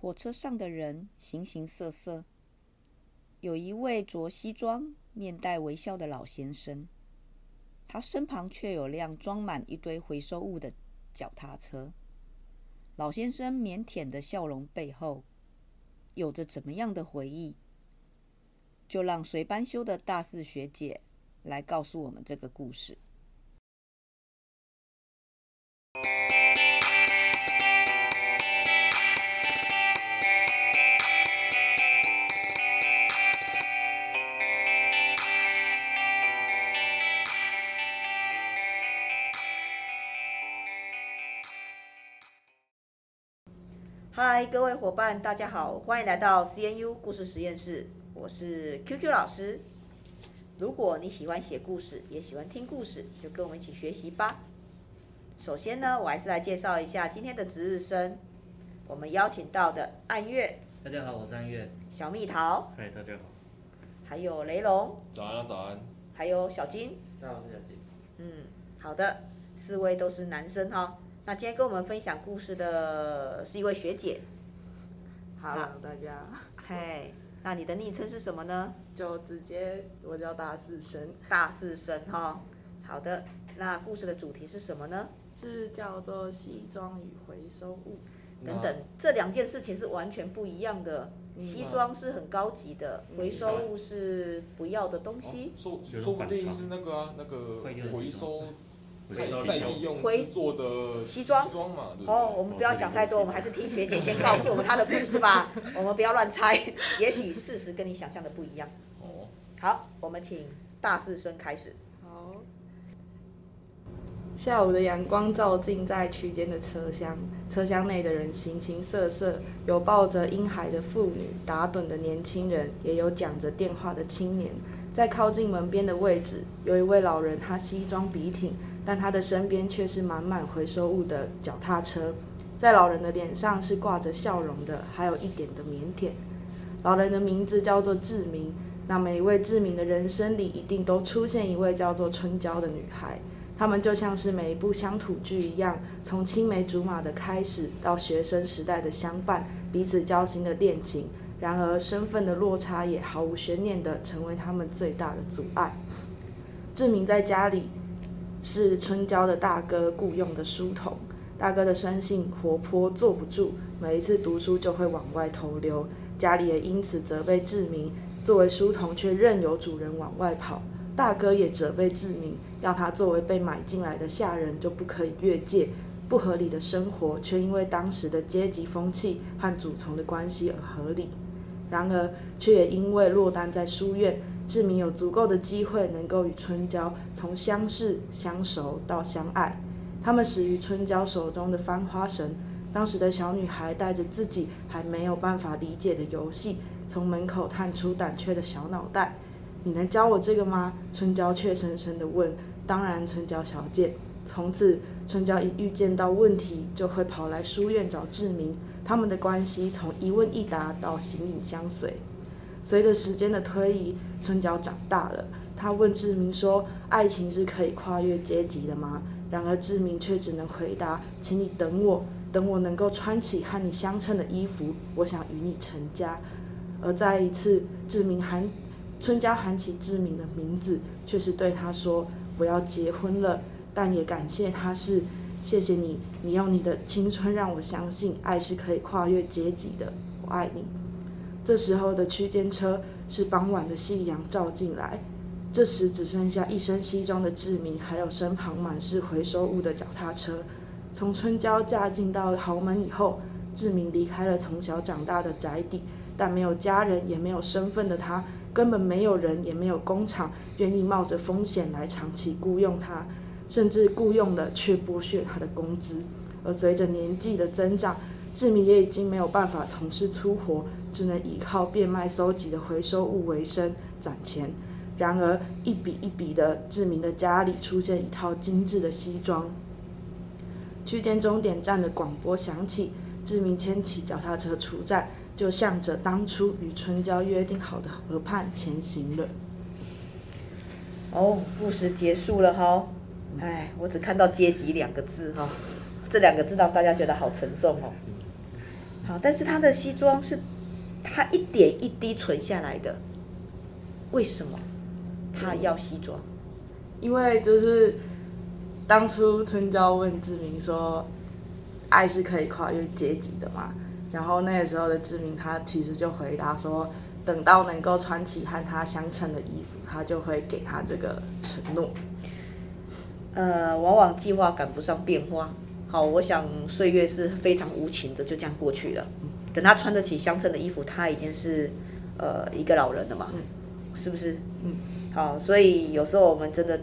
火车上的人形形色色，有一位着西装、面带微笑的老先生，他身旁却有辆装满一堆回收物的脚踏车。老先生腼腆的笑容背后，有着怎么样的回忆？就让随班修的大四学姐来告诉我们这个故事。嗨，各位伙伴，大家好，欢迎来到 CNU 故事实验室。我是 QQ 老师。如果你喜欢写故事，也喜欢听故事，就跟我们一起学习吧。首先呢，我还是来介绍一下今天的值日生。我们邀请到的暗月。大家好，我是暗月。小蜜桃。嗨，大家好。还有雷龙。早安啊，早安。还有小金。大家好，我是小金。嗯，好的，四位都是男生哈。那今天跟我们分享故事的是一位学姐。好，大家。嘿，那你的昵称是什么呢？就直接我叫大四生。大四生哈。好的，那故事的主题是什么呢？是叫做西装与回收物。等等，这两件事情是完全不一样的。西装是很高级的，回收物是不要的东西。说说不定是那个啊，那个回收。再再利用制作的西装嘛，哦，我们不要想太多，我们还是听学姐先告诉我们她的故事吧。我们不要乱猜，也许事实跟你想象的不一样。哦。好，我们请大四生开始。好。下午的阳光照进在区间的车厢，车厢内的人形形色色，有抱着婴孩的妇女，打盹的年轻人，也有讲着电话的青年。在靠近门边的位置，有一位老人，他西装笔挺。但他的身边却是满满回收物的脚踏车，在老人的脸上是挂着笑容的，还有一点的腼腆。老人的名字叫做志明，那每一位志明的人生里一定都出现一位叫做春娇的女孩，她们就像是每一部乡土剧一样，从青梅竹马的开始到学生时代的相伴，彼此交心的恋情。然而身份的落差也毫无悬念的成为他们最大的阻碍。志明在家里。是春娇的大哥雇佣的书童，大哥的生性活泼，坐不住，每一次读书就会往外偷溜，家里也因此责备志明，作为书童却任由主人往外跑。大哥也责备志明，要他作为被买进来的下人就不可以越界，不合理的生活却因为当时的阶级风气和主从的关系而合理，然而却也因为落单在书院。志明有足够的机会能够与春娇从相识、相熟到相爱，他们始于春娇手中的翻花绳。当时的小女孩带着自己还没有办法理解的游戏，从门口探出胆怯的小脑袋：“你能教我这个吗？”春娇怯生生地问：“当然，春娇小姐。”从此，春娇一遇见到问题，就会跑来书院找志明。他们的关系从一问一答到形影相随。随着时间的推移，春娇长大了。她问志明说：“爱情是可以跨越阶级的吗？”然而志明却只能回答：“请你等我，等我能够穿起和你相称的衣服，我想与你成家。”而再一次，志明喊春娇喊起志明的名字，却是对他说：“我要结婚了。”但也感谢他是谢谢你，你用你的青春让我相信爱是可以跨越阶级的。我爱你。这时候的区间车是傍晚的夕阳照进来，这时只剩下一身西装的志明，还有身旁满是回收物的脚踏车。从春娇嫁进到豪门以后，志明离开了从小长大的宅邸，但没有家人也没有身份的他，根本没有人也没有工厂愿意冒着风险来长期雇佣他，甚至雇佣了却剥削他的工资。而随着年纪的增长，志明也已经没有办法从事粗活。只能依靠变卖搜集的回收物为生攒钱。然而，一笔一笔的，志明的家里出现一套精致的西装。区间终点站的广播响起，志明牵起脚踏车出站，就向着当初与春娇约定好的河畔前行了。哦，故事结束了哈。哎，我只看到阶级两个字哈，这两个字让大家觉得好沉重哦。好，但是他的西装是他一点一滴存下来的，为什么他要西装？因为就是当初春娇问志明说，爱是可以跨越阶级的嘛？然后那个时候的志明他其实就回答说，等到能够穿起和他相称的衣服，他就会给他这个承诺。呃，往往计划赶不上变化。好，我想岁月是非常无情的，就这样过去了。等他穿得起相称的衣服，他已经是呃一个老人了嘛，是不是？嗯。好，所以有时候我们真的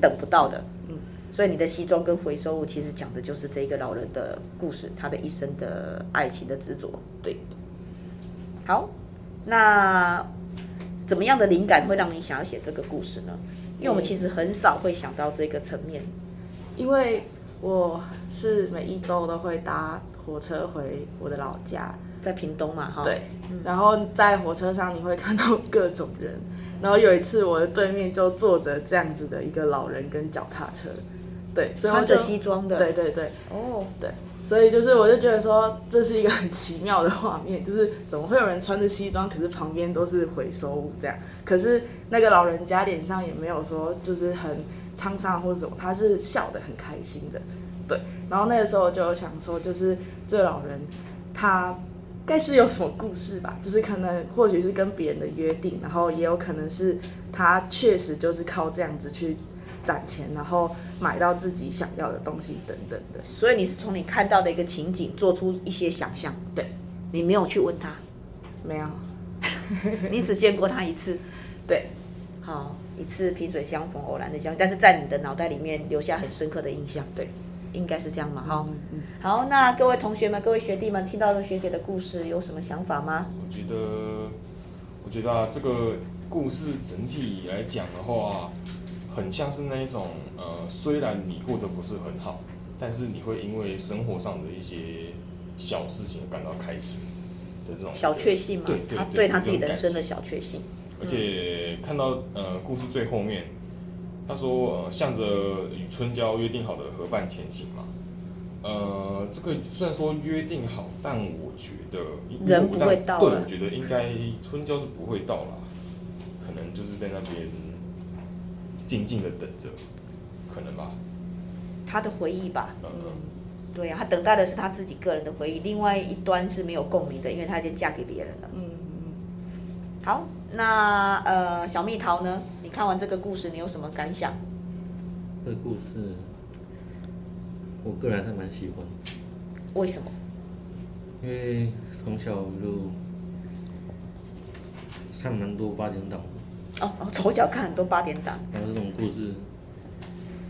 等不到的。嗯。所以你的西装跟回收物，其实讲的就是这一个老人的故事，他的一生的爱情的执着。对。好，那怎么样的灵感会让你想要写这个故事呢？因为我们其实很少会想到这个层面，因为我是每一周都会搭火车回我的老家，在屏东嘛，哈。对。然后在火车上你会看到各种人，然后有一次我的对面就坐着这样子的一个老人跟脚踏车，对，穿着西装的。对对对。哦。对。所以就是我就觉得说这是一个很奇妙的画面，就是怎么会有人穿着西装，可是旁边都是回收物这样，可是。那个老人家脸上也没有说就是很沧桑或者什么，他是笑得很开心的，对。然后那个时候我就想说，就是这老人他该是有什么故事吧？就是可能或许是跟别人的约定，然后也有可能是他确实就是靠这样子去攒钱，然后买到自己想要的东西等等的。所以你是从你看到的一个情景做出一些想象，对，你没有去问他，没有，你只见过他一次，对。好，一次萍水相逢，偶然的相遇，但是在你的脑袋里面留下很深刻的印象，对，应该是这样嘛，哈、嗯嗯。好，那各位同学们、各位学弟们，听到了学姐的故事，有什么想法吗？我觉得，我觉得啊，这个故事整体来讲的话，很像是那一种，呃，虽然你过得不是很好，但是你会因为生活上的一些小事情感到开心的这种小确幸嘛，对对对，他对他自己人生的小确幸。而且看到呃故事最后面，他说呃向着与春娇约定好的河畔前行嘛，呃这个虽然说约定好，但我觉得人不会到，对，我觉得应该春娇是不会到啦，可能就是在那边静静的等着，可能吧。他的回忆吧，嗯，对呀、啊，他等待的是他自己个人的回忆，另外一端是没有共鸣的，因为他已经嫁给别人了。嗯嗯，好。那呃，小蜜桃呢？你看完这个故事，你有什么感想？这个故事，我个人还是蛮喜欢。为什么？因为从小就看蛮多八点档。哦哦，从小看很多八点档。然后这种故事，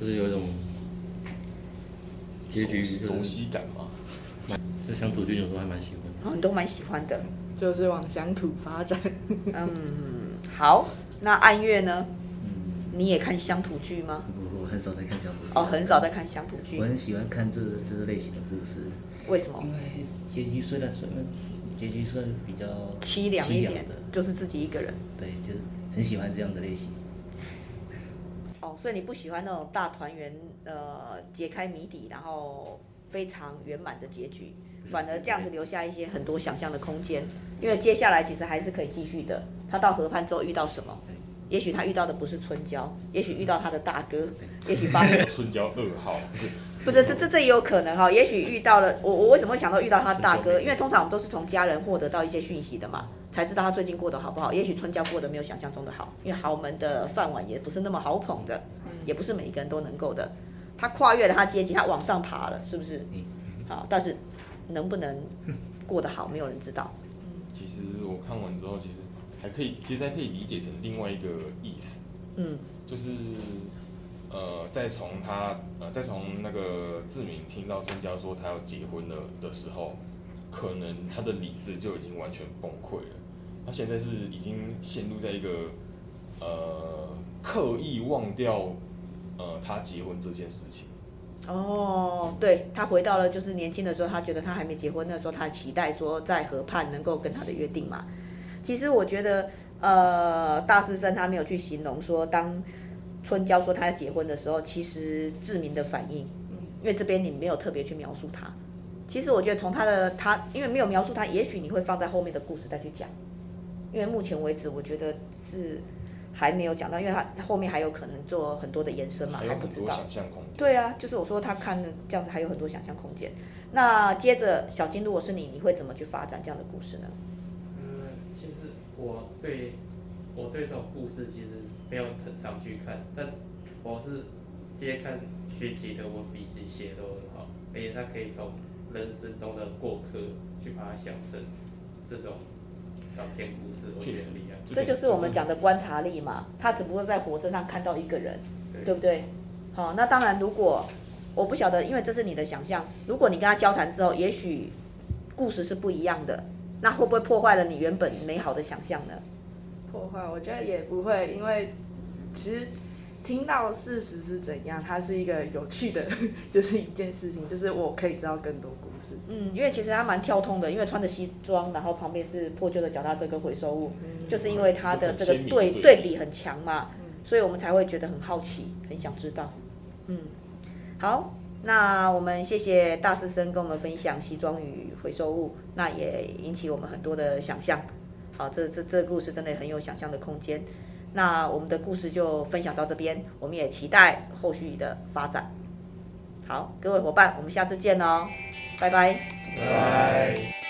就是有一种结局熟悉感嘛。就乡土剧有时候还蛮喜欢。哦，你都蛮喜欢的。就是往乡土发展。嗯，好，那暗月呢？嗯，你也看乡土剧吗？不，我很少在看乡土剧。哦，很少在看乡土剧。我很喜欢看这这个类型的故事。为什么？因为结局虽然是结局算比较凄凉一点的，就是自己一个人。对，就是很喜欢这样的类型。哦，所以你不喜欢那种大团圆，呃，解开谜底，然后非常圆满的结局，反而这样子留下一些很多想象的空间。因为接下来其实还是可以继续的。他到河畔之后遇到什么？也许他遇到的不是春娇，也许遇到他的大哥，也许发现 春娇二号，不是？不是，这这这也有可能哈。也许遇到了我，我为什么会想到遇到他大哥？因为通常我们都是从家人获得到一些讯息的嘛，才知道他最近过得好不好。也许春娇过得没有想象中的好，因为豪门的饭碗也不是那么好捧的，也不是每一个人都能够的。他跨越了他阶级，他往上爬了，是不是？好，但是能不能过得好，没有人知道。其实我看完之后，其实还可以，其实还可以理解成另外一个意思。嗯，就是呃，再从他呃，再从那个志明听到春娇说他要结婚了的时候，可能他的理智就已经完全崩溃了。他现在是已经陷入在一个呃刻意忘掉呃他结婚这件事情。哦，对，他回到了就是年轻的时候，他觉得他还没结婚，那时候他期待说在河畔能够跟他的约定嘛。其实我觉得，呃，大师生他没有去形容说，当春娇说他要结婚的时候，其实志明的反应，因为这边你没有特别去描述他，其实我觉得从他的他，因为没有描述他，也许你会放在后面的故事再去讲。因为目前为止，我觉得是还没有讲到，因为他后面还有可能做很多的延伸嘛，还不知道。想象空间。对啊，就是我说他看这样子还有很多想象空间。那接着小金，如果是你，你会怎么去发展这样的故事呢？嗯，其实我对我对这种故事其实没有很常去看，但我是接看学姐的文笔记写的都很好，而且他可以从人生中的过客去把它想成这种。短篇故事，我觉得很厉害。这就是我们讲的观察力嘛。他只不过在火车上看到一个人，对，对不对？好，那当然，如果我不晓得，因为这是你的想象。如果你跟他交谈之后，也许故事是不一样的，那会不会破坏了你原本美好的想象呢？破坏，我觉得也不会，因为其实。听到事实是怎样，它是一个有趣的，就是一件事情，就是我可以知道更多故事。嗯，因为其实他蛮跳通的，因为穿着西装，然后旁边是破旧的脚踏车跟回收物，嗯、就是因为它的这个对对比很强嘛，嗯、所以我们才会觉得很好奇，很想知道。嗯，好，那我们谢谢大师生跟我们分享西装与回收物，那也引起我们很多的想象。好，这这这故事真的很有想象的空间。那我们的故事就分享到这边，我们也期待后续的发展。好，各位伙伴，我们下次见哦，拜拜。拜拜。